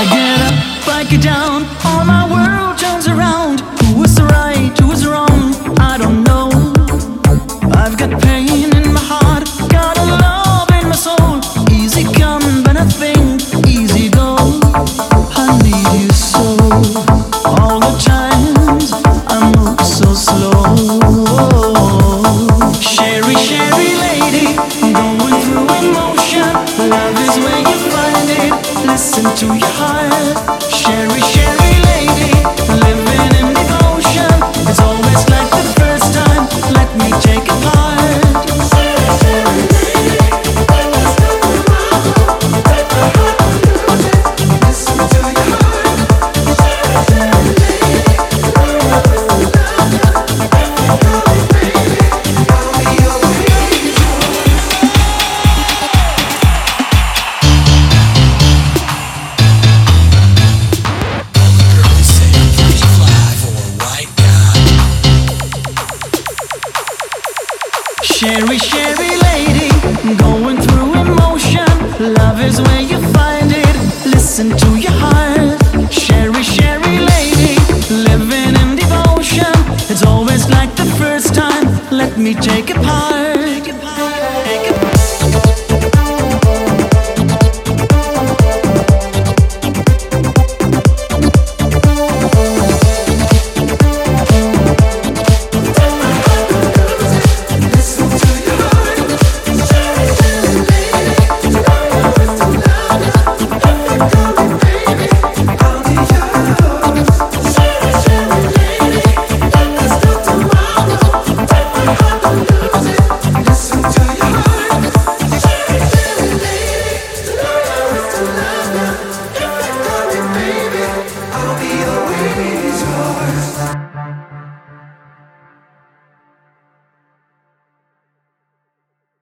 I get up, I get down, all my world turns around. Who was right, who was wrong? I don't know. I've got pain. Into to your heart. Cheri, Cheri lady, going through emotion. Love is where you find it. Listen to your heart. Cheri, Cheri lady, living in devotion. It's always like the first time. Let me take a part.